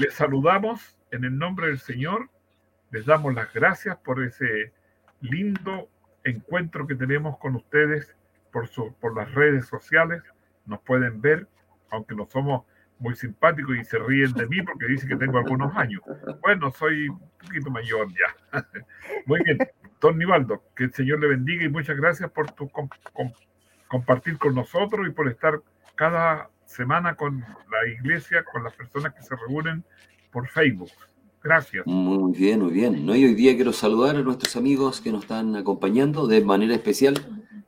Les saludamos en el nombre del Señor. Les damos las gracias por ese lindo encuentro que tenemos con ustedes por, por las redes sociales. Nos pueden ver, aunque no somos muy simpáticos y se ríen de mí porque dicen que tengo algunos años. Bueno, soy un poquito mayor ya. Muy bien, don Nivaldo, que el Señor le bendiga y muchas gracias por tu compartir con nosotros y por estar cada semana con la iglesia, con las personas que se reúnen por Facebook. Gracias. Muy bien, muy bien. ¿no? hoy día quiero saludar a nuestros amigos que nos están acompañando de manera especial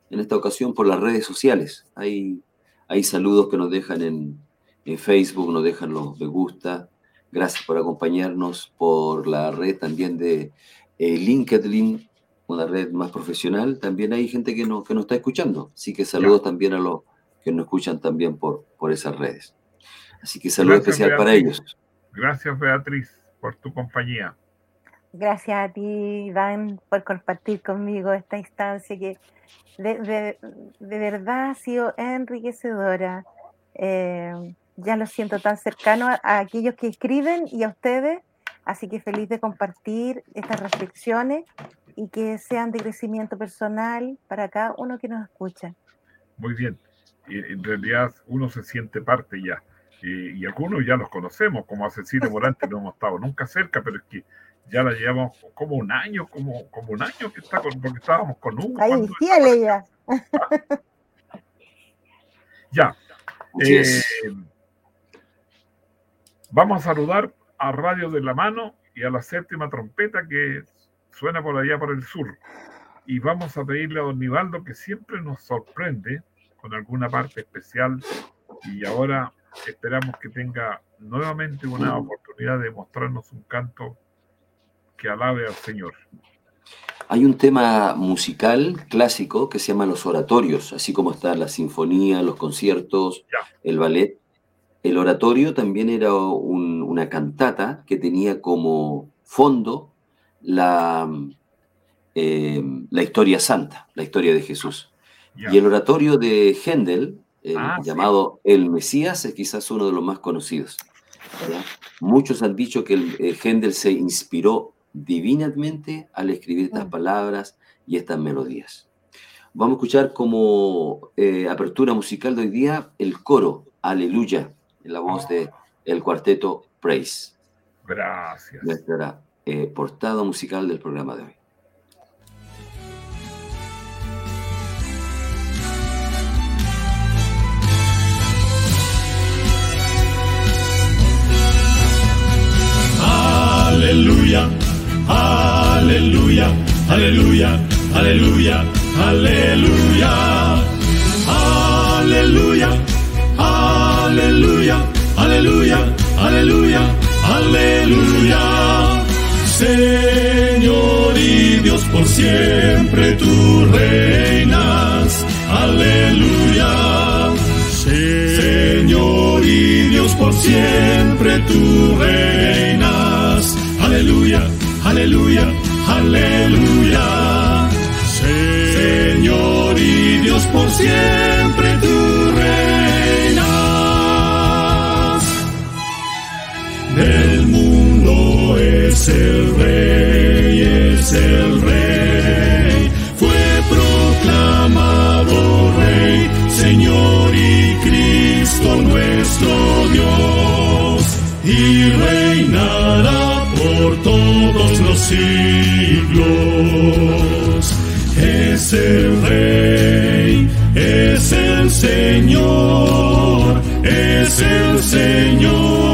en esta ocasión por las redes sociales. Hay, hay saludos que nos dejan en, Facebook, nos dejan los me gusta. Gracias por acompañarnos por la red también de eh, LinkedIn, una red más profesional. También hay gente que, no, que nos está escuchando. Así que saludos también a los que nos escuchan también por, por esas redes. Así que saludo especial para ellos. Gracias, Beatriz, por tu compañía. Gracias a ti, Iván, por compartir conmigo esta instancia que de, verdad ha sido enriquecedora. Eh, ya lo siento tan cercano a, aquellos que escriben y a ustedes, así que feliz de compartir estas reflexiones y que sean de crecimiento personal para cada uno que nos escucha. Muy bien en realidad uno se siente parte ya. y algunos ya los conocemos, como a Cecilia Morante no hemos estado nunca cerca, pero es que ya la llevamos como un año, como, como un año que está con, porque estábamos con Hugo. Ahí, fíjale ya. ya. Eh, vamos a saludar a Radio de la Mano y a la séptima trompeta que suena por allá por el sur. Y vamos a pedirle a don Nivaldo que siempre nos sorprende con alguna parte especial y ahora esperamos que tenga nuevamente una oportunidad de mostrarnos un canto que alabe al Señor. Hay un tema musical clásico que se llama los oratorios, así como está la sinfonía, los conciertos, el ballet. El oratorio también era una cantata que tenía como fondo la, eh, la historia santa, la historia de Jesús. Y el oratorio de Händel, ah, llamado El Mesías, es quizás uno de los más conocidos. Muchos han dicho que el, eh, Händel se inspiró divinamente al escribir estas mm. palabras y estas melodías. Vamos a escuchar como eh, apertura musical de hoy día el coro Aleluya, en la voz de ah. el cuarteto Praise. Gracias. Nuestra eh, portada musical del programa de hoy. Aleluya, aleluya, aleluya, aleluya, aleluya, aleluya, aleluya, aleluya, aleluya, aleluya. Señor y Dios por siempre tú reinas, aleluya. Señor y Dios por siempre tú reinas aleluya, aleluya, aleluya. Señor y Dios por siempre tú reinas. Del mundo es el rey, es el rey. Fue proclamado rey, Señor y Cristo nuestro Dios. Y reinará es el Señor,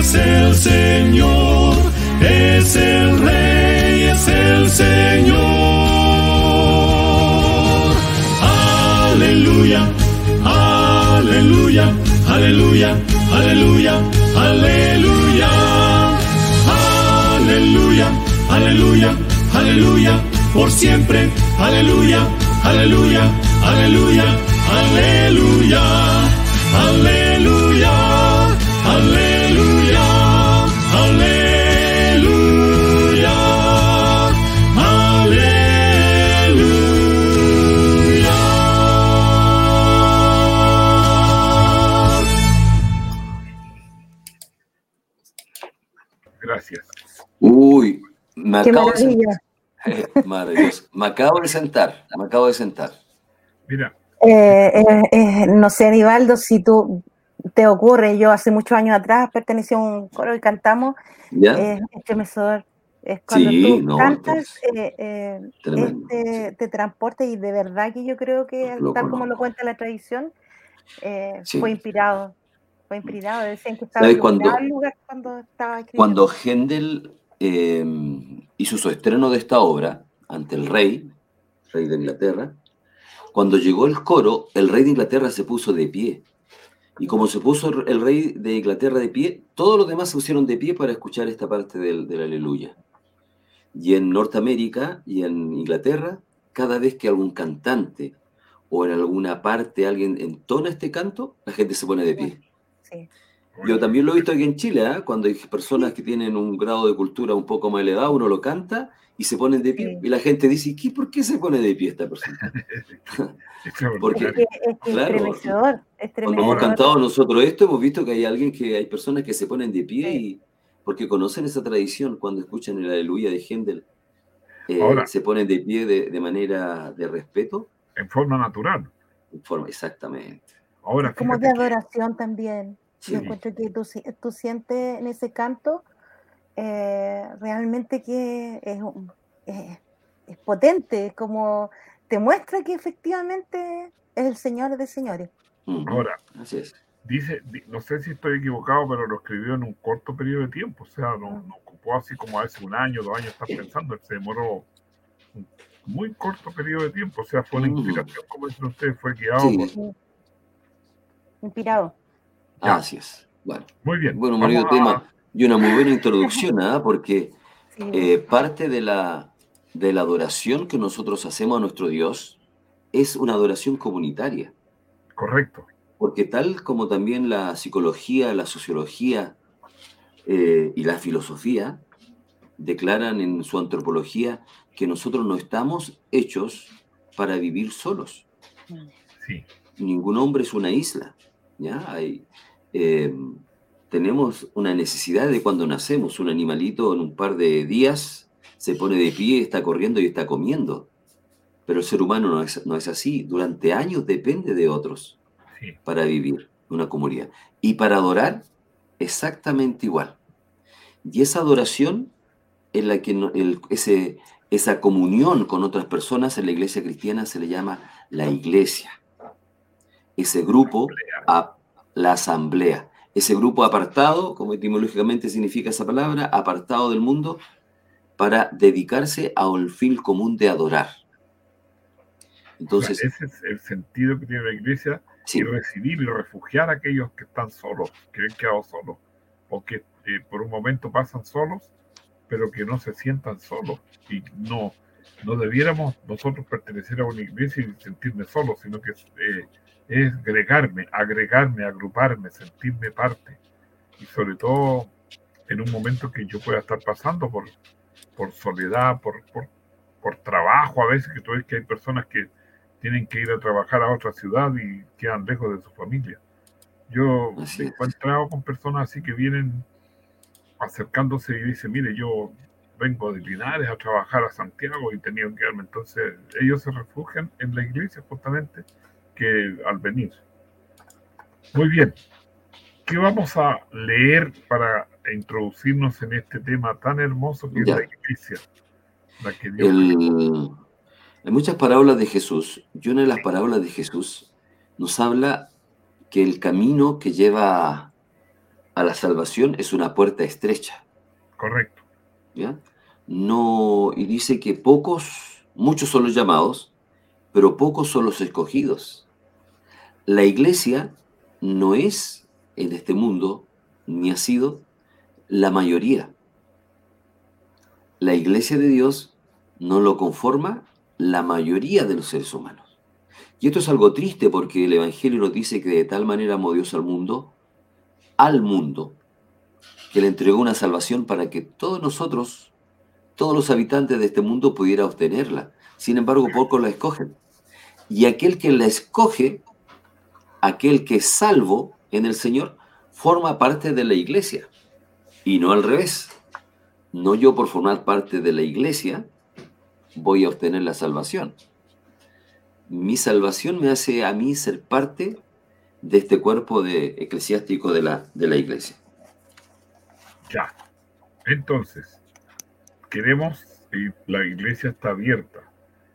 es el Señor, es el Rey, es el Señor. Aleluya, aleluya, aleluya, aleluya, aleluya. Aleluya, aleluya, aleluya, por siempre. Aleluya, aleluya, aleluya, aleluya. Aleluya, aleluya, me Qué acabo de sentar. maravilla. Eh, maravilloso. Me acabo de sentar, me acabo de sentar. Mira, Eh, eh, eh, no sé, Aníbaldo, si tú te ocurre, yo hace muchos años atrás pertenecí a un coro y cantamos, ¿Ya? es estremecedor. Es cuando Sí, tú no, cantas, entonces, eh, eh, este, te transporta y de verdad que yo creo que, Loco, tal como lo cuenta la tradición, eh, Sí. fue inspirado. Fue inspirado. Decían que estaba ¿Sabes cuando- iluminado el lugar cuando estaba escribiendo. Cuando Händel eh, hizo su estreno de esta obra ante el rey, rey de Inglaterra, cuando llegó el coro, el rey de Inglaterra se puso de pie. Y como se puso el rey de Inglaterra de pie, todos los demás se pusieron de pie para escuchar esta parte del, del aleluya. Y en Norteamérica y en Inglaterra, cada vez que algún cantante o en alguna parte alguien entona este canto, la gente se pone de pie. Sí. Yo también lo he visto aquí en Chile, ¿ah? cuando hay personas que tienen un grado de cultura un poco más elevado, uno lo canta y se ponen de pie. Sí. Y la gente dice, ¿qué, ¿por qué se pone de pie esta persona? Porque- Es que, es que Claro. es estremecedor. Es Cuando hemos estremecedor. cantado nosotros esto, hemos visto que hay alguien que hay personas que se ponen de pie Sí. y porque conocen esa tradición cuando escuchan el aleluya de Händel, eh, Ahora. se ponen de pie de, de manera de respeto. en forma natural. en forma- exactamente. Ahora, como de fíjate que- adoración también. Sí. Yo encuentro que tú, si- tú sientes en ese canto eh, realmente que es, un- es, es potente, es como te muestra que efectivamente es el Señor de señores. Ahora, Así es. dice, di- no sé si estoy equivocado, pero lo escribió en un corto periodo de tiempo, o sea, no, no ocupó así como hace un año, dos años, estás pensando, él se demoró un muy corto periodo de tiempo, o sea, fue una inspiración, como dicen ustedes, fue guiado Sí. por... Inspirado. Ya. Así es. Bueno, Muy bien. bueno, a- tema y una muy buena introducción, ¿ah? porque Sí. Eh, parte de la, de la adoración que nosotros hacemos a nuestro Dios es una adoración comunitaria, Correcto. porque tal como también la psicología, la sociología eh, y la filosofía declaran en su antropología que nosotros no estamos hechos para vivir solos. Sí. Ningún hombre es una isla. ¿ya? Hay, eh, tenemos una necesidad de cuando nacemos, un animalito en un par de días se pone de pie, está corriendo y está comiendo. Pero el ser humano no es, no es así. Durante años depende de otros Sí. para vivir una comunidad. Y para adorar, exactamente igual. Y esa adoración en la que el- ese, esa comunión con otras personas en la iglesia cristiana se le llama la iglesia. Ese grupo, a, la asamblea. Ese grupo apartado, como etimológicamente significa esa palabra, apartado del mundo, para dedicarse a un fin común de adorar. Entonces, O sea, ese es el sentido que tiene la iglesia sí, y recibir y refugiar a aquellos que están solos, que han quedado solos, o que eh, por un momento pasan solos, pero que no se sientan solos. Y no, no debiéramos nosotros pertenecer a una iglesia y sentirme solo, sino que eh, es agregarme, agregarme, agruparme, sentirme parte. Y sobre todo en un momento que yo pueda estar pasando por, por soledad, por, por, por trabajo, a veces que tú ves que hay personas que tienen que ir a trabajar a otra ciudad y quedan lejos de su familia. Yo Así he encontrado con personas así que vienen acercándose y dicen, mire, yo vengo de Linares a trabajar a Santiago y tenía que quedarme. Entonces, ellos se refugian en la iglesia justamente que al venir. Muy bien. ¿Qué vamos a leer para introducirnos en este tema tan hermoso que es la iglesia? hay muchas parábolas de Jesús y una de las parábolas de Jesús nos habla que el camino que lleva a la salvación es una puerta estrecha. Correcto. ¿Ya? No, y dice que pocos, muchos son los llamados, pero pocos son los escogidos. La iglesia no es en este mundo, ni ha sido la mayoría. La iglesia de Dios no lo conforma la mayoría de los seres humanos. Y esto es algo triste porque el Evangelio nos dice que de tal manera amó Dios al mundo, al mundo, que le entregó una salvación para que todos nosotros, todos los habitantes de este mundo pudieran obtenerla. Sin embargo, pocos la escogen. Y aquel que la escoge, aquel que es salvo en el Señor, forma parte de la iglesia. Y no al revés. No yo por formar parte de la iglesia voy a obtener la salvación. Mi salvación me hace a mí ser parte de este cuerpo de, eclesiástico de la, de la iglesia. Ya. Entonces, queremos y la iglesia está abierta.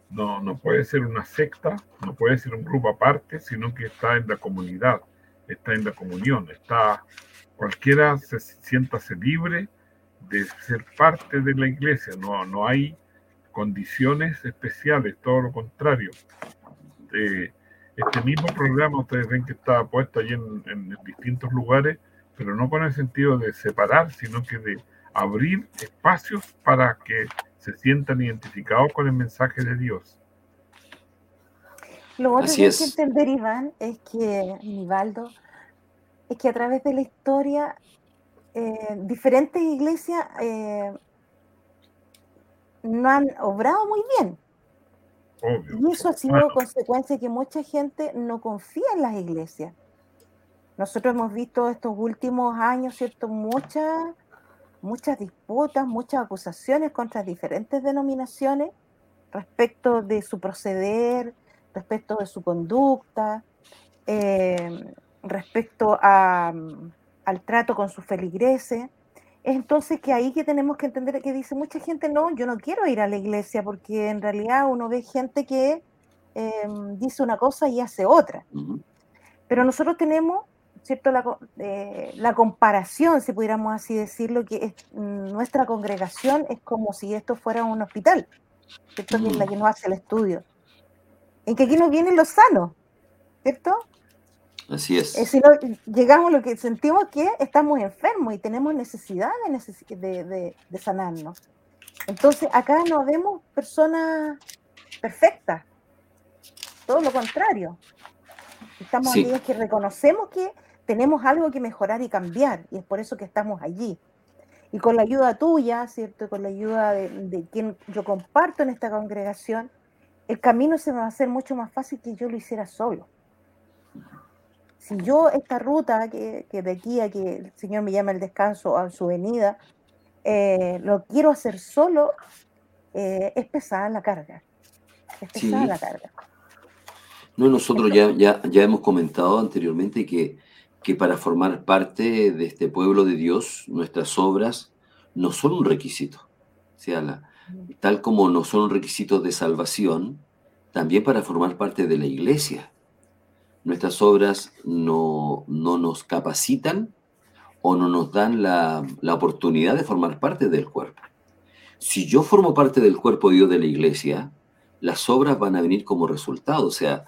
No, no puede ser una secta, no puede ser un grupo aparte, sino que está en la comunidad, está en la comunión, está cualquiera se siéntase libre de ser parte de la iglesia, no, no hay condiciones especiales, todo lo contrario. Eh, este mismo programa ustedes ven que está puesto allí en, distintos lugares, pero no con el sentido de separar, sino que de abrir espacios para que se sientan identificados con el mensaje de Dios. Lo otro que hay que entender, Iván, es que, Nivaldo, es que a través de la historia, eh, diferentes iglesias eh, no han obrado muy bien. Y eso ha sido consecuencia de que mucha gente no confía en las iglesias. Nosotros hemos visto estos últimos años, ¿cierto? Muchas, muchas disputas, muchas acusaciones contra diferentes denominaciones respecto de su proceder, respecto de su conducta, eh, respecto a, al trato con sus feligreses. Entonces que ahí que tenemos que entender que dice mucha gente, no, yo no quiero ir a la iglesia porque en realidad uno ve gente que em, dice una cosa y hace otra. Pero nosotros tenemos, ¿cierto? La, eh, la, comparación, si pudiéramos así decirlo, que mm, nuestra congregación es como si esto fuera un hospital, ¿cierto? Que es la que nos hace el estudio. En que aquí nos vienen los sanos, ¿cierto? Así es. si no, llegamos a lo que sentimos que estamos enfermos y tenemos necesidad de, de, sanarnos. Entonces, acá no vemos personas perfectas, todo lo contrario. Estamos aquí es que reconocemos que tenemos algo que mejorar y cambiar, y es por eso que estamos allí. Y con la ayuda tuya, ¿cierto? Con la ayuda de, de quien yo comparto en esta congregación, el camino se me va a hacer mucho más fácil que yo lo hiciera solo si yo esta ruta que, de aquí a que el Señor me llame al descanso a su venida, eh, lo quiero hacer solo, eh, es pesada la carga. Es pesada la carga. No, nosotros ya, ya, ya hemos comentado anteriormente que, que para formar parte de este pueblo de Dios, nuestras obras no son un requisito. O sea, la, tal como no son un requisito de salvación, también para formar parte de la iglesia nuestras obras no, nos capacitan o no nos dan la, oportunidad de formar parte del cuerpo. Si yo formo parte del cuerpo de Dios de la iglesia, las obras van a venir como resultado. O sea,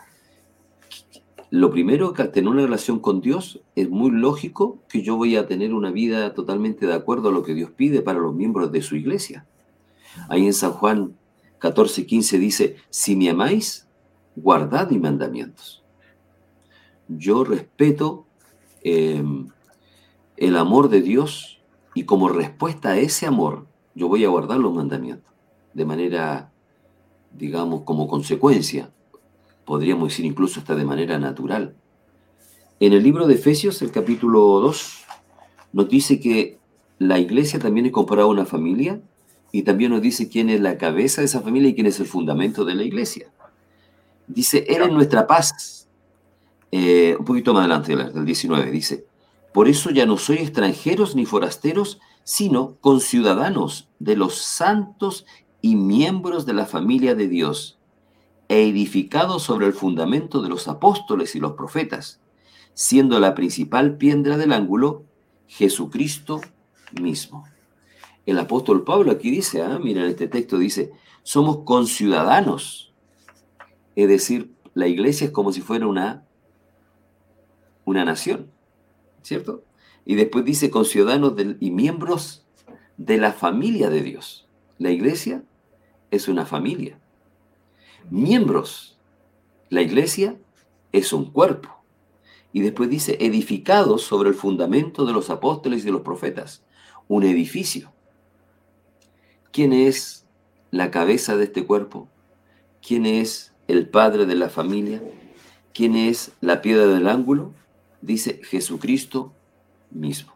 lo primero que al tener una relación con Dios es muy lógico que yo voy a tener una vida totalmente de acuerdo a lo que Dios pide para los miembros de su iglesia. Ahí en San Juan 14, 15 dice, si me amáis, guardad mis mandamientos yo respeto em, el amor de Dios y como respuesta a ese amor, yo voy a guardar los mandamientos de manera, digamos, como consecuencia. Podríamos decir incluso hasta de manera natural. En el libro de Efesios, el capítulo 2, nos dice que la iglesia también es comparada a una familia y también nos dice quién es la cabeza de esa familia y quién es el fundamento de la iglesia. Dice, Él es nuestra paz. Eh, un poquito más adelante del 19, dice, por eso ya no soy extranjeros ni forasteros, sino conciudadanos de los santos y miembros de la familia de Dios, e edificados sobre el fundamento de los apóstoles y los profetas, siendo la principal piedra del ángulo Jesucristo mismo. El apóstol Pablo aquí dice, ah, mira, en este texto dice, somos conciudadanos. Es decir, la iglesia es como si fuera una, una nación, ¿cierto? Y después dice conciudadanos y miembros de la familia de Dios. La iglesia es una familia. Miembros. La iglesia es un cuerpo. Y después dice, edificados sobre el fundamento de los apóstoles y de los profetas. Un edificio. ¿Quién es la cabeza de este cuerpo? ¿Quién es el padre de la familia? ¿Quién es la piedra del ángulo? Dice Jesucristo mismo.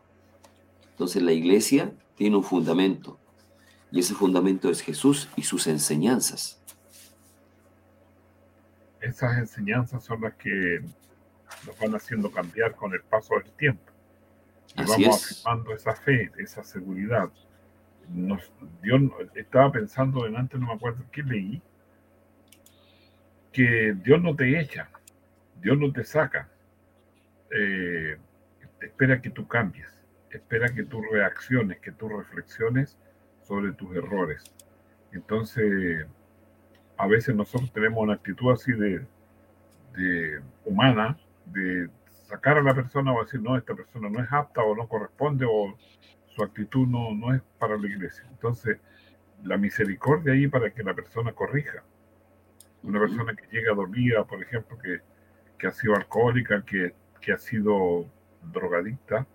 Entonces la iglesia tiene un fundamento y ese fundamento es Jesús y sus enseñanzas. Esas enseñanzas son las que nos van haciendo cambiar con el paso del tiempo. Y vamos afirmando esa fe, esa seguridad. Nos, Dios estaba pensando delante, no me acuerdo qué leí, que Dios no te echa, Dios no te saca. Eh, espera que tú cambies, espera que tú reacciones, que tú reflexiones sobre tus errores. Entonces, a veces nosotros tenemos una actitud así de, de humana, de sacar a la persona o decir, no, esta persona no es apta o no corresponde o su actitud no, no es para la iglesia. Entonces, la misericordia ahí para que la persona corrija. Una persona que llega dormida, por ejemplo, que, que ha sido alcohólica, que, que ha sido drogadicta,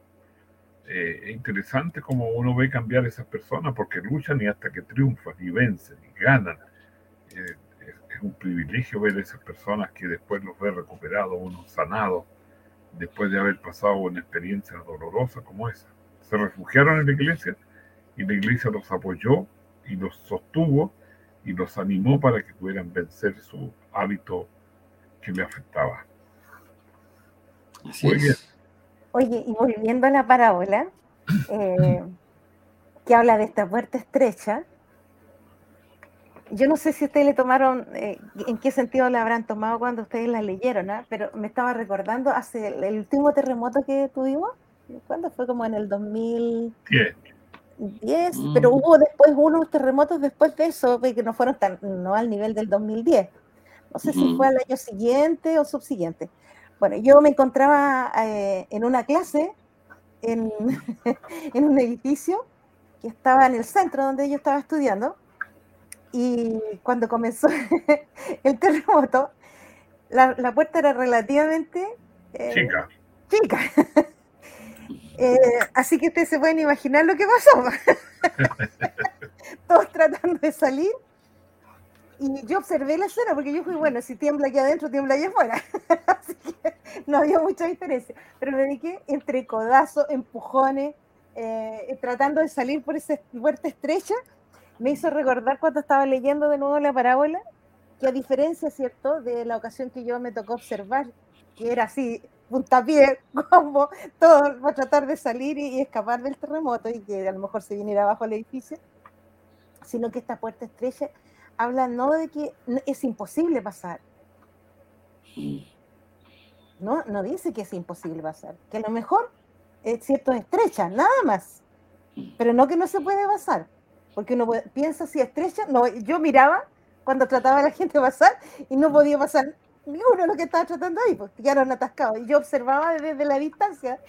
eh, es interesante como uno ve cambiar esas personas porque luchan y hasta que triunfan y vencen y ganan. Es, un privilegio ver a esas personas que después los ve recuperados, uno sanado, después de haber pasado una experiencia dolorosa como esa. Se refugiaron en la iglesia y la iglesia los apoyó y los sostuvo y los animó para que pudieran vencer su hábito que le afectaba. Muy bien. Oye, y volviendo a la parábola, eh, que habla de esta puerta estrecha, yo no sé si ustedes le tomaron, eh, en qué sentido la habrán tomado cuando ustedes la leyeron, ¿ah? pero me estaba recordando hace el, último terremoto que tuvimos, ¿cuándo fue? Como en el 2010. 10, mm. pero hubo después unos terremotos después de eso, que no fueron tan, no al nivel del 2010. No sé si fue al año siguiente o subsiguiente. Bueno, yo me encontraba eh, en una clase en, en, un edificio que estaba en el centro donde yo estaba estudiando y cuando comenzó el terremoto, la, puerta era relativamente eh, chica. chica. Eh, así que ustedes se pueden imaginar lo que pasó. Todos tratando de salir y yo observé la escena porque yo fui, bueno, si tiembla aquí adentro, tiembla allá afuera. Así que no había mucha diferencia. Pero me dediqué entre codazos, empujones, eh, tratando de salir por esa puerta estrecha. Me hizo recordar cuando estaba leyendo de nuevo la parábola, que a diferencia, ¿cierto?, de la ocasión que yo me tocó observar, que era así, puntapié, como todo para tratar de salir y, escapar del terremoto y que a lo mejor se viniera abajo el edificio, sino que esta puerta estrecha habla no de que es imposible pasar. No, no dice que es imposible pasar, que a lo mejor es cierto estrecha, nada más. Pero no que no se puede pasar, porque uno piensa si estrecha, no, yo miraba cuando trataba a la gente de pasar y no podía pasar ninguno de los que estaba tratando ahí, porque quedaron atascados. Y yo observaba desde la distancia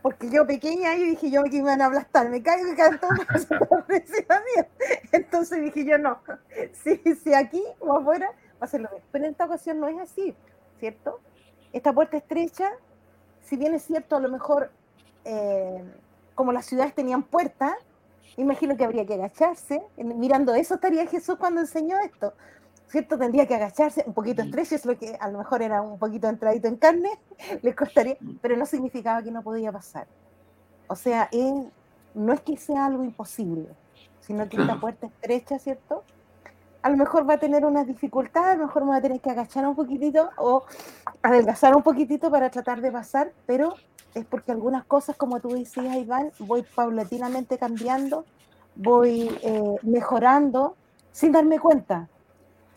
porque yo pequeña y dije yo que me van a aplastar, me caigo y caen todos. Entonces dije yo no, si, si aquí o afuera va a ser lo mismo. Pero en esta ocasión no es así, ¿cierto? Esta puerta estrecha, si bien es cierto, a lo mejor eh, como las ciudades tenían puertas, imagino que habría que agacharse. Mirando eso estaría Jesús cuando enseñó esto. ¿cierto? Tendría que agacharse, un poquito estrecho, es lo que a lo mejor era un poquito entradito en carne, le costaría, pero no significaba que no podía pasar. O sea, no es que sea algo imposible, sino que esta puerta estrecha, ¿cierto? A lo mejor va a tener unas dificultades, a lo mejor me va a tener que agachar un poquitito o adelgazar un poquitito para tratar de pasar, pero es porque algunas cosas, como tú decías, Iván, voy paulatinamente cambiando, voy eh, mejorando sin darme cuenta.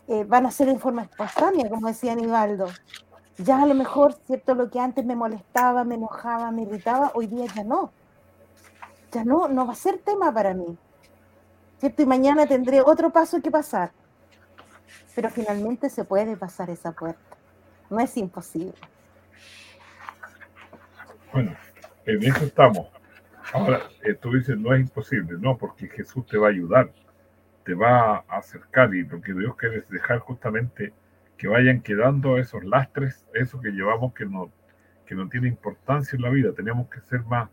Eh, van a ser en forma espontánea, como decía Aníbaldo. Ya a lo mejor, ¿cierto? Lo que antes me molestaba, me enojaba, me irritaba, hoy día ya no. Ya no, no va a ser tema para mí. ¿Cierto? Y mañana tendré otro paso que pasar. Pero finalmente se puede pasar esa puerta. No es imposible. Bueno, en eso estamos. Ahora, eh, tú dices, no es imposible, no, porque Jesús te va a ayudar, te va a acercar y lo que Dios quiere es dejar justamente que vayan quedando esos lastres, eso que llevamos que no, que no tiene importancia en la vida. Tenemos que ser más,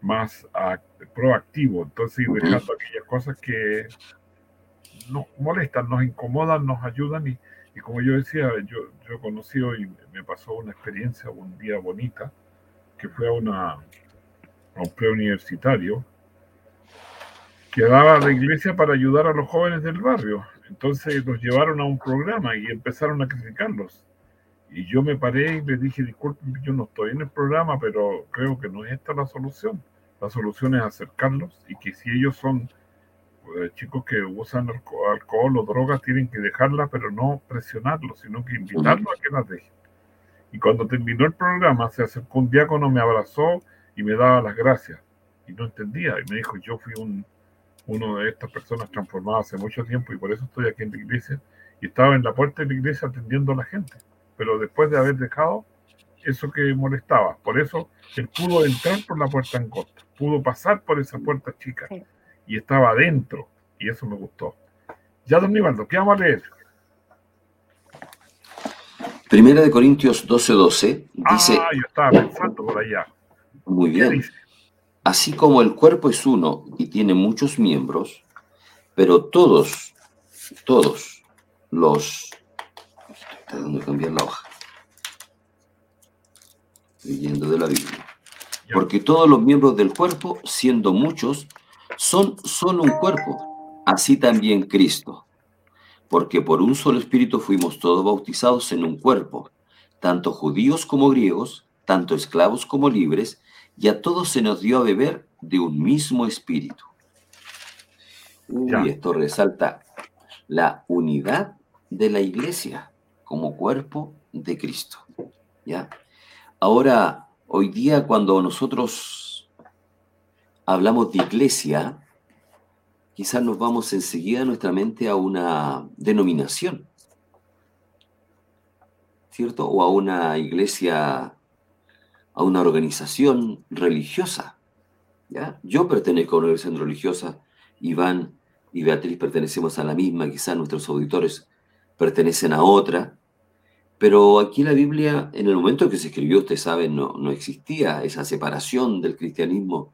más proactivos, entonces ir dejando aquellas cosas que nos molestan, nos incomodan, nos ayudan y, como yo decía, yo, yo he conocido y me pasó una experiencia un día bonita que fue a, una, a un preuniversitario que daba la iglesia para ayudar a los jóvenes del barrio. Entonces los llevaron a un programa y empezaron a criticarlos. Y yo me paré y les dije, disculpen, yo no estoy en el programa, pero creo que no es esta la solución. La solución es acercarlos y que si ellos son eh, chicos que usan alcohol o drogas, tienen que dejarla, pero no presionarlos, sino que invitarlos a que las dejen. Y cuando terminó el programa, se acercó un diácono, me abrazó y me daba las gracias. Y no entendía. Y me dijo, yo fui un, uno de estas personas transformadas hace mucho tiempo y por eso estoy aquí en la iglesia. Y estaba en la puerta de la iglesia atendiendo a la gente. Pero después de haber dejado eso que molestaba. Por eso él pudo entrar por la puerta angosta, pudo pasar por esa puerta chica. Y estaba adentro. Y eso me gustó. Ya, don Nivaldo, ¿qué vamos a leer? Primera de Corintios 12:12 12, dice. Ah, yo estaba pensando por allá. Muy bien. Así como el cuerpo es uno y tiene muchos miembros, pero todos, todos los. Cambiar la hoja. Leyendo de la Biblia. Porque todos los miembros del cuerpo, siendo muchos, son solo un cuerpo. Así también Cristo porque por un solo espíritu fuimos todos bautizados en un cuerpo, tanto judíos como griegos, tanto esclavos como libres, y a todos se nos dio a beber de un mismo espíritu. Y esto resalta la unidad de la iglesia como cuerpo de Cristo. ¿Ya? Ahora, hoy día cuando nosotros hablamos de iglesia, quizás nos vamos enseguida nuestra mente a una denominación, ¿cierto? O a una iglesia, a una organización religiosa. ¿ya? Yo pertenezco a una organización religiosa, Iván y Beatriz pertenecemos a la misma, quizás nuestros auditores pertenecen a otra, pero aquí la Biblia, en el momento que se escribió, ustedes saben, no, no existía esa separación del cristianismo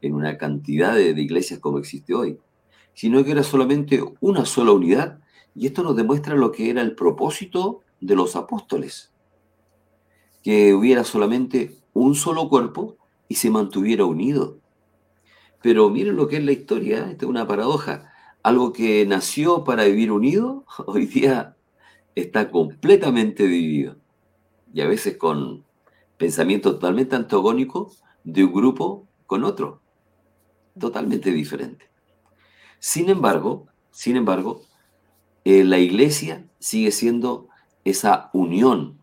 en una cantidad de, iglesias como existe hoy, sino que era solamente una sola unidad, y esto nos demuestra lo que era el propósito de los apóstoles, que hubiera solamente un solo cuerpo y se mantuviera unido. Pero miren lo que es la historia, esta es una paradoja. Algo que nació para vivir unido, hoy día está completamente dividido. Y a veces con pensamientos totalmente antagónicos de un grupo con otro, totalmente diferente. Sin embargo, sin embargo, eh, la iglesia sigue siendo esa unión,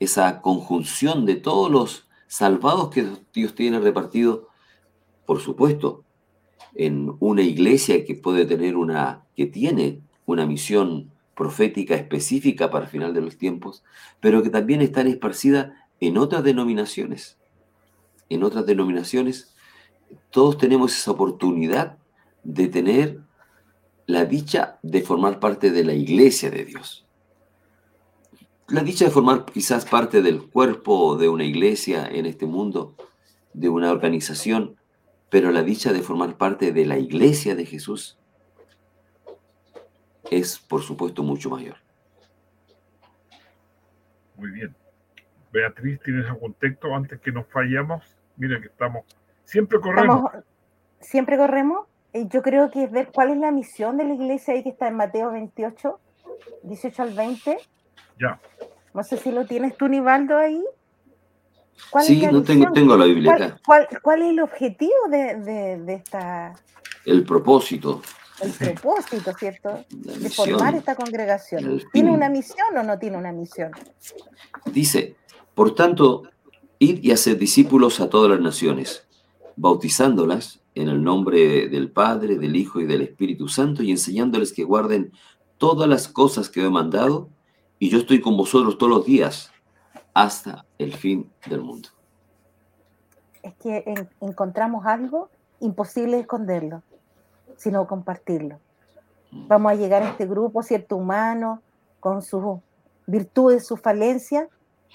esa conjunción de todos los salvados que Dios tiene repartido, por supuesto, en una iglesia que puede tener una, que tiene una misión profética específica para el final de los tiempos, pero que también están esparcidas en otras denominaciones, en otras denominaciones todos tenemos esa oportunidad de tener la dicha de formar parte de la iglesia de Dios. La dicha de formar quizás parte del cuerpo de una iglesia en este mundo, de una organización, pero la dicha de formar parte de la iglesia de Jesús es, por supuesto, mucho mayor. Muy bien. Beatriz, ¿tienes algún texto antes que nos fallamos? Mira que estamos Siempre corremos. ¿Siempre corremos? eh, yo creo que es ver cuál es la misión de la iglesia ahí que está en Mateo 28, 18 al 20. Ya. No sé si lo tienes tú, Nivaldo, ahí. Sí, no tengo, tengo, la Biblia ¿Cuál, ¿Cuál, es el objetivo de, de, de, esta... El propósito. El propósito, ¿cierto? De formar esta congregación. ¿Tiene una misión o no tiene una misión? Dice, por tanto, id y haced discípulos a todas las naciones, bautizándolas en el nombre del Padre, del Hijo y del Espíritu Santo y enseñándoles que guarden todas las cosas que he mandado y yo estoy con vosotros todos los días hasta el fin del mundo. Es que encontramos algo imposible esconderlo, sino compartirlo. Mm. Vamos a llegar a este grupo, cierto humano, con sus virtudes, sus falencias,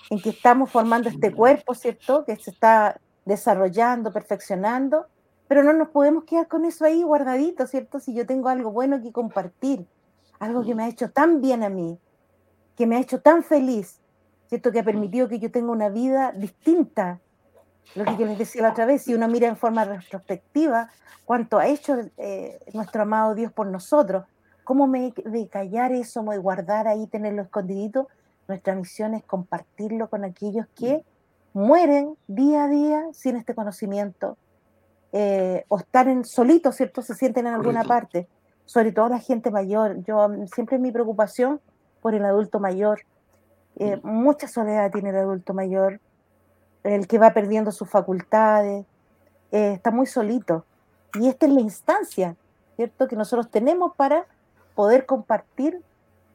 en que estamos formando este mm. cuerpo, ¿cierto? Que se está desarrollando, perfeccionando, pero no nos podemos quedar con eso ahí guardadito, ¿cierto? Si yo tengo algo bueno que compartir, algo que me ha hecho tan bien a mí, que me ha hecho tan feliz, ¿cierto? Que ha permitido que yo tenga una vida distinta. Lo que yo les decía la otra vez, si uno mira en forma retrospectiva cuánto ha hecho eh, nuestro amado Dios por nosotros, cómo me de callar eso, de guardar ahí, tenerlo escondidito, nuestra misión es compartirlo con aquellos que mueren día a día sin este conocimiento, eh, o estar en, solitos, ¿cierto? Se sienten en alguna parte, sobre todo la gente mayor. Yo siempre mi preocupación por el adulto mayor. Eh, mm. mucha soledad tiene el adulto mayor, el que va perdiendo sus facultades, eh, está muy solito. Y esta es la instancia, ¿cierto? Que nosotros tenemos para poder compartir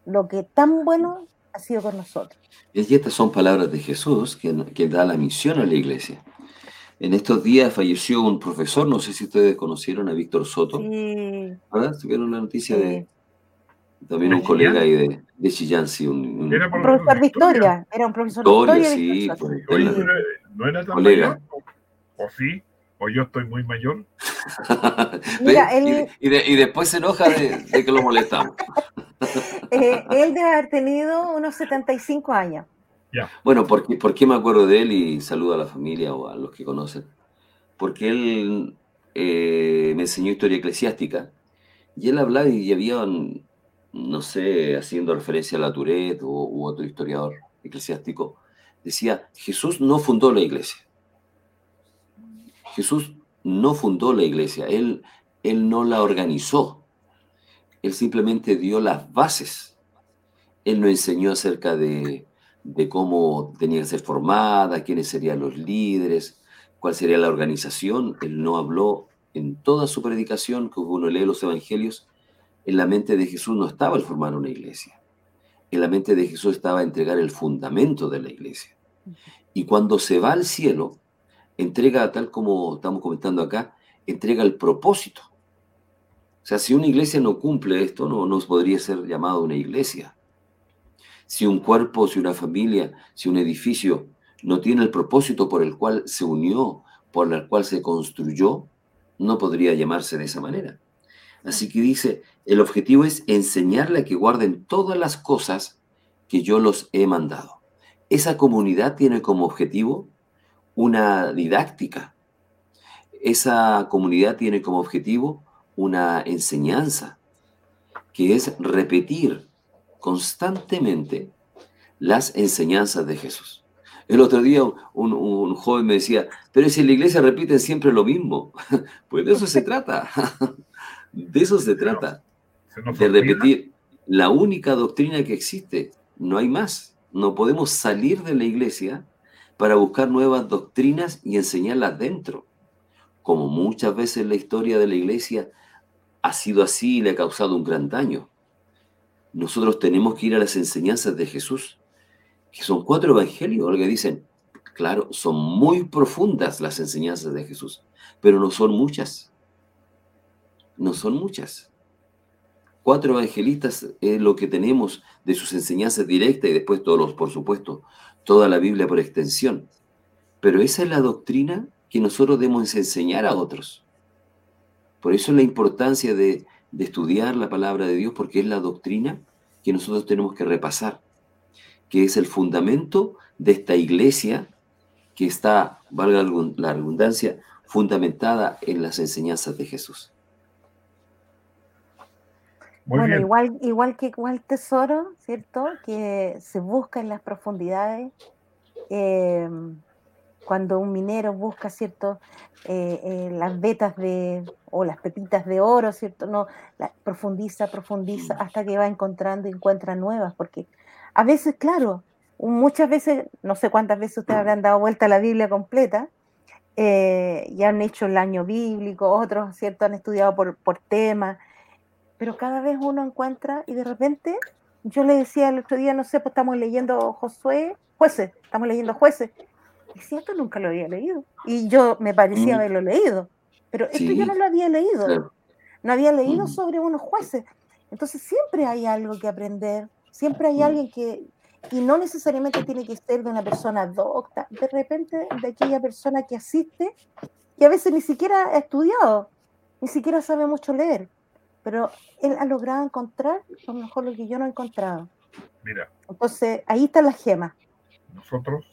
lo que tan bueno ha sido con nosotros. Y estas son palabras de Jesús que, que da la misión a la iglesia. En estos días falleció un profesor, no sé si ustedes conocieron a Víctor Soto. Sí. ¿Verdad? ¿Tuvieron la noticia de también un colega ahí de, de Chillán, sí, un, Era un profesor de historia, era un profesor de historia. Sí, pues, no era tan colega. mayor, o, sí, o yo estoy muy mayor. Mira, él... y, y, después se enoja de, de que lo molestamos. eh, él debe haber tenido unos 75 años. Bueno, ¿por qué, ¿por qué, me acuerdo de él y saludo a la familia o a los que conocen? Porque él eh, me enseñó historia eclesiástica y él hablaba y había, no sé, haciendo referencia a la Tourette u otro historiador eclesiástico, decía, Jesús no fundó la iglesia. Jesús no fundó la iglesia, él, él no la organizó. Él simplemente dio las bases. Él no enseñó acerca de de cómo tenía que ser formada, quiénes serían los líderes, cuál sería la organización. Él no habló en toda su predicación, que uno lee los evangelios, en la mente de Jesús no estaba el formar una iglesia. En la mente de Jesús estaba entregar el fundamento de la iglesia. Y cuando se va al cielo, entrega, tal como estamos comentando acá, entrega el propósito. O sea, si una iglesia no cumple esto, no, no podría ser llamada una iglesia. Si un cuerpo, si una familia, si un edificio no tiene el propósito por el cual se unió, por el cual se construyó, no podría llamarse de esa manera. Así que dice, el objetivo es enseñarle a que guarden todas las cosas que yo los he mandado. Esa comunidad tiene como objetivo una didáctica. Esa comunidad tiene como objetivo una enseñanza, que es repetir constantemente las enseñanzas de Jesús. El otro día un, joven me decía, pero si en la iglesia repiten siempre lo mismo, pues de eso se trata, de eso se trata, de repetir la única doctrina que existe, no hay más, no podemos salir de la iglesia para buscar nuevas doctrinas y enseñarlas dentro, como muchas veces la historia de la iglesia ha sido así y le ha causado un gran daño. Nosotros tenemos que ir a las enseñanzas de Jesús, que son cuatro evangelios, lo que dicen, claro, son muy profundas las enseñanzas de Jesús, pero no son muchas. No son muchas. Cuatro evangelistas es lo que tenemos de sus enseñanzas directas y después todos los, por supuesto, toda la Biblia por extensión. Pero esa es la doctrina que nosotros debemos enseñar a otros. Por eso es la importancia de de estudiar la palabra de Dios porque es la doctrina que nosotros tenemos que repasar, que es el fundamento de esta iglesia que está, valga la redundancia, fundamentada en las enseñanzas de Jesús. Bueno, igual, igual que igual tesoro, ¿cierto? Que se busca en las profundidades. Eh, cuando un minero busca, ¿cierto? Eh, eh, las vetas de, o las pepitas de oro, ¿cierto? No, la, profundiza, profundiza, hasta que va encontrando y encuentra nuevas, porque a veces, claro, muchas veces, no sé cuántas veces ustedes habrán dado vuelta a la Biblia completa, y han hecho el año bíblico, otros, ¿cierto? Han estudiado por, por temas, pero cada vez uno encuentra y de repente, yo le decía el otro día, no sé, pues estamos leyendo Josué, jueces, estamos leyendo jueces, y cierto, nunca lo había leído, y yo me parecía mm. haberlo leído, pero esto yo no lo había leído, no había leído mm. sobre unos jueces, entonces siempre hay algo que aprender, siempre hay mm. alguien que, y no necesariamente tiene que ser de una persona docta, de repente de aquella persona que asiste y a veces ni siquiera ha estudiado, ni siquiera sabe mucho leer, pero él ha logrado encontrar a lo mejor lo que yo no he encontrado. Mira. Entonces, ahí está la gema. Nosotros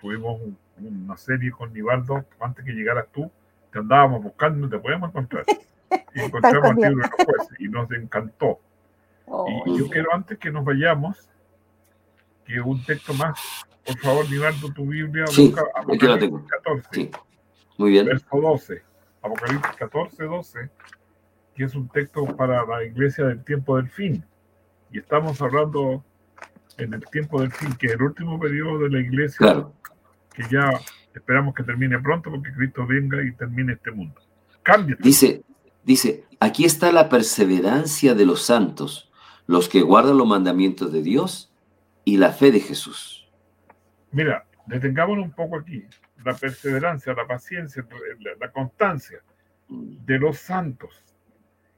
tuvimos una serie con Nivaldo, antes que llegaras tú, te andábamos buscando y no te podíamos encontrar. Y encontramos el libro de los jueces y nos encantó. Y yo quiero, antes que nos vayamos, que un texto más, por favor, Nivaldo, tu Biblia, sí, busca Apocalipsis 14. Sí. Muy bien. Verso 12. Apocalipsis 14, 12 que es un texto para la iglesia del tiempo del fin. Y estamos hablando en el tiempo del fin, que es el último periodo de la iglesia, que ya esperamos que termine pronto porque Cristo venga y termine este mundo. Cambia. Dice, dice, aquí está la perseverancia de los santos, los que guardan los mandamientos de Dios y la fe de Jesús. Mira, detengámonos un poco aquí. La perseverancia, la paciencia, la constancia mm. de los santos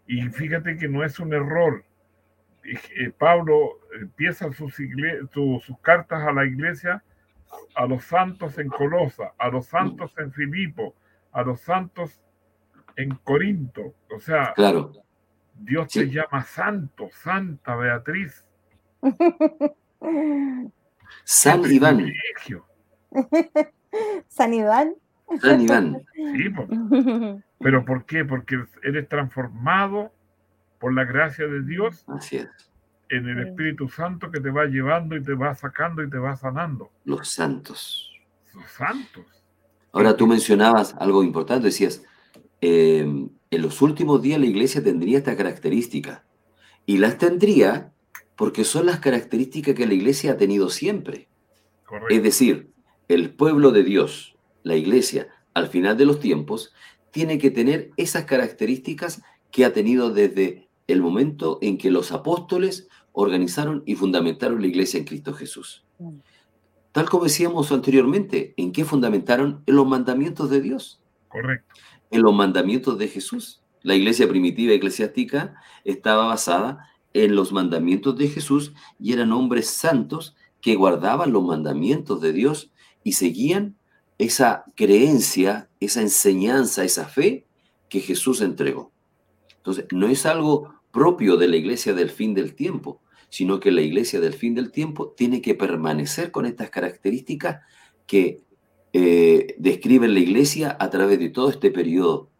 y fíjate que no es un error. Eh, Pablo empieza sus, sus cartas a la iglesia, a los santos en Colosa, a los santos en Filipo, a los santos en Corinto. O sea, claro. Dios te llama santo, santa Beatriz. San Iván. San Iván. Sí, pues. ¿Pero por qué? Porque eres transformado por la gracia de Dios. Así es. En el Espíritu Santo que te va llevando y te va sacando y te va sanando. Los santos. Los santos. Ahora tú mencionabas algo importante, decías, eh, en los últimos días la iglesia tendría esta característica. Y las tendría porque son las características que la iglesia ha tenido siempre. Es decir, el pueblo de Dios, la iglesia, al final de los tiempos, tiene que tener esas características que ha tenido desde el momento en que los apóstoles organizaron y fundamentaron la iglesia en Cristo Jesús. Mm. Tal como decíamos anteriormente, ¿en qué fundamentaron? En los mandamientos de Dios. Correcto. En los mandamientos de Jesús. La iglesia primitiva eclesiástica estaba basada en los mandamientos de Jesús y eran hombres santos que guardaban los mandamientos de Dios y seguían esa creencia, esa enseñanza, esa fe que Jesús entregó. Entonces, no es algo propio de la iglesia del fin del tiempo, sino que la iglesia del fin del tiempo tiene que permanecer con estas características que eh, describen la iglesia a través de todo este periodo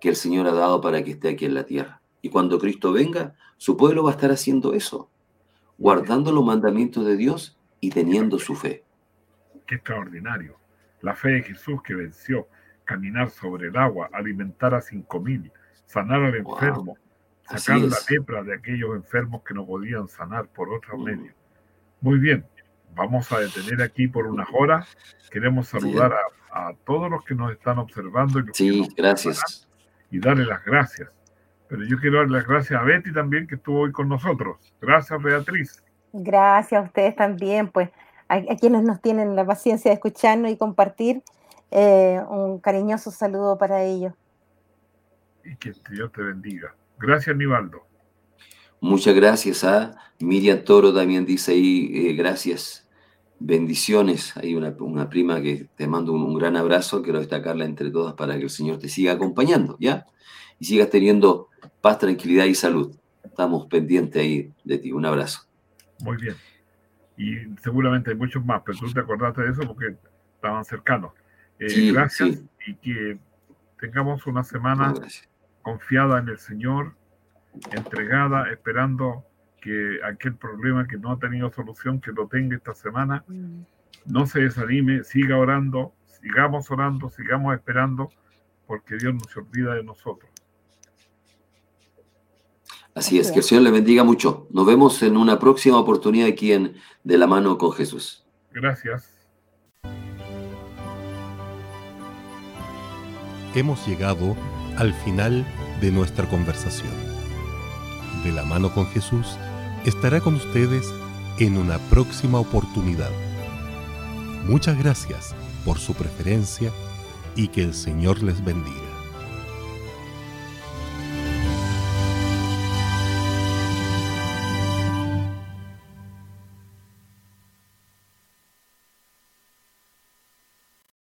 que el Señor ha dado para que esté aquí en la tierra. Y cuando Cristo venga, su pueblo va a estar haciendo eso, guardando los mandamientos de Dios y teniendo su fe. Qué extraordinario la fe de Jesús que venció, caminar sobre el agua, alimentar a cinco mil, sanar al enfermo, sacar la lepra de aquellos enfermos que no podían sanar por otro medio. Muy bien, vamos a detener aquí por unas horas. Queremos saludar a, todos los que nos están observando. Y sí, gracias. Y darle las gracias. Pero yo quiero darle las gracias a Betty también, que estuvo hoy con nosotros. Gracias, Beatriz. Gracias a ustedes también, pues a, quienes nos tienen la paciencia de escucharnos y compartir. Eh, un cariñoso saludo para ellos. Y que Dios te bendiga. Gracias, Nivaldo. Muchas gracias a Miriam Toro, también dice ahí, eh, gracias, bendiciones. Hay una, prima que te mando un, gran abrazo, quiero destacarla entre todas para que el Señor te siga acompañando, ¿ya? Y sigas teniendo paz, tranquilidad y salud. Estamos pendientes ahí de ti. Un abrazo. Muy bien y seguramente hay muchos más, pero tú te acordaste de eso porque estaban cercanos. Eh, gracias y que tengamos una semana confiada en el Señor, entregada, esperando que aquel problema que no ha tenido solución, que lo tenga esta semana, no se desanime, siga orando, sigamos orando, sigamos esperando, porque Dios no se olvida de nosotros. Así es, que el Señor le bendiga mucho. Nos vemos en una próxima oportunidad aquí en De la mano con Jesús. Gracias. Hemos llegado al final de nuestra conversación. De la mano con Jesús estará con ustedes en una próxima oportunidad. Muchas gracias por su preferencia y que el Señor les bendiga.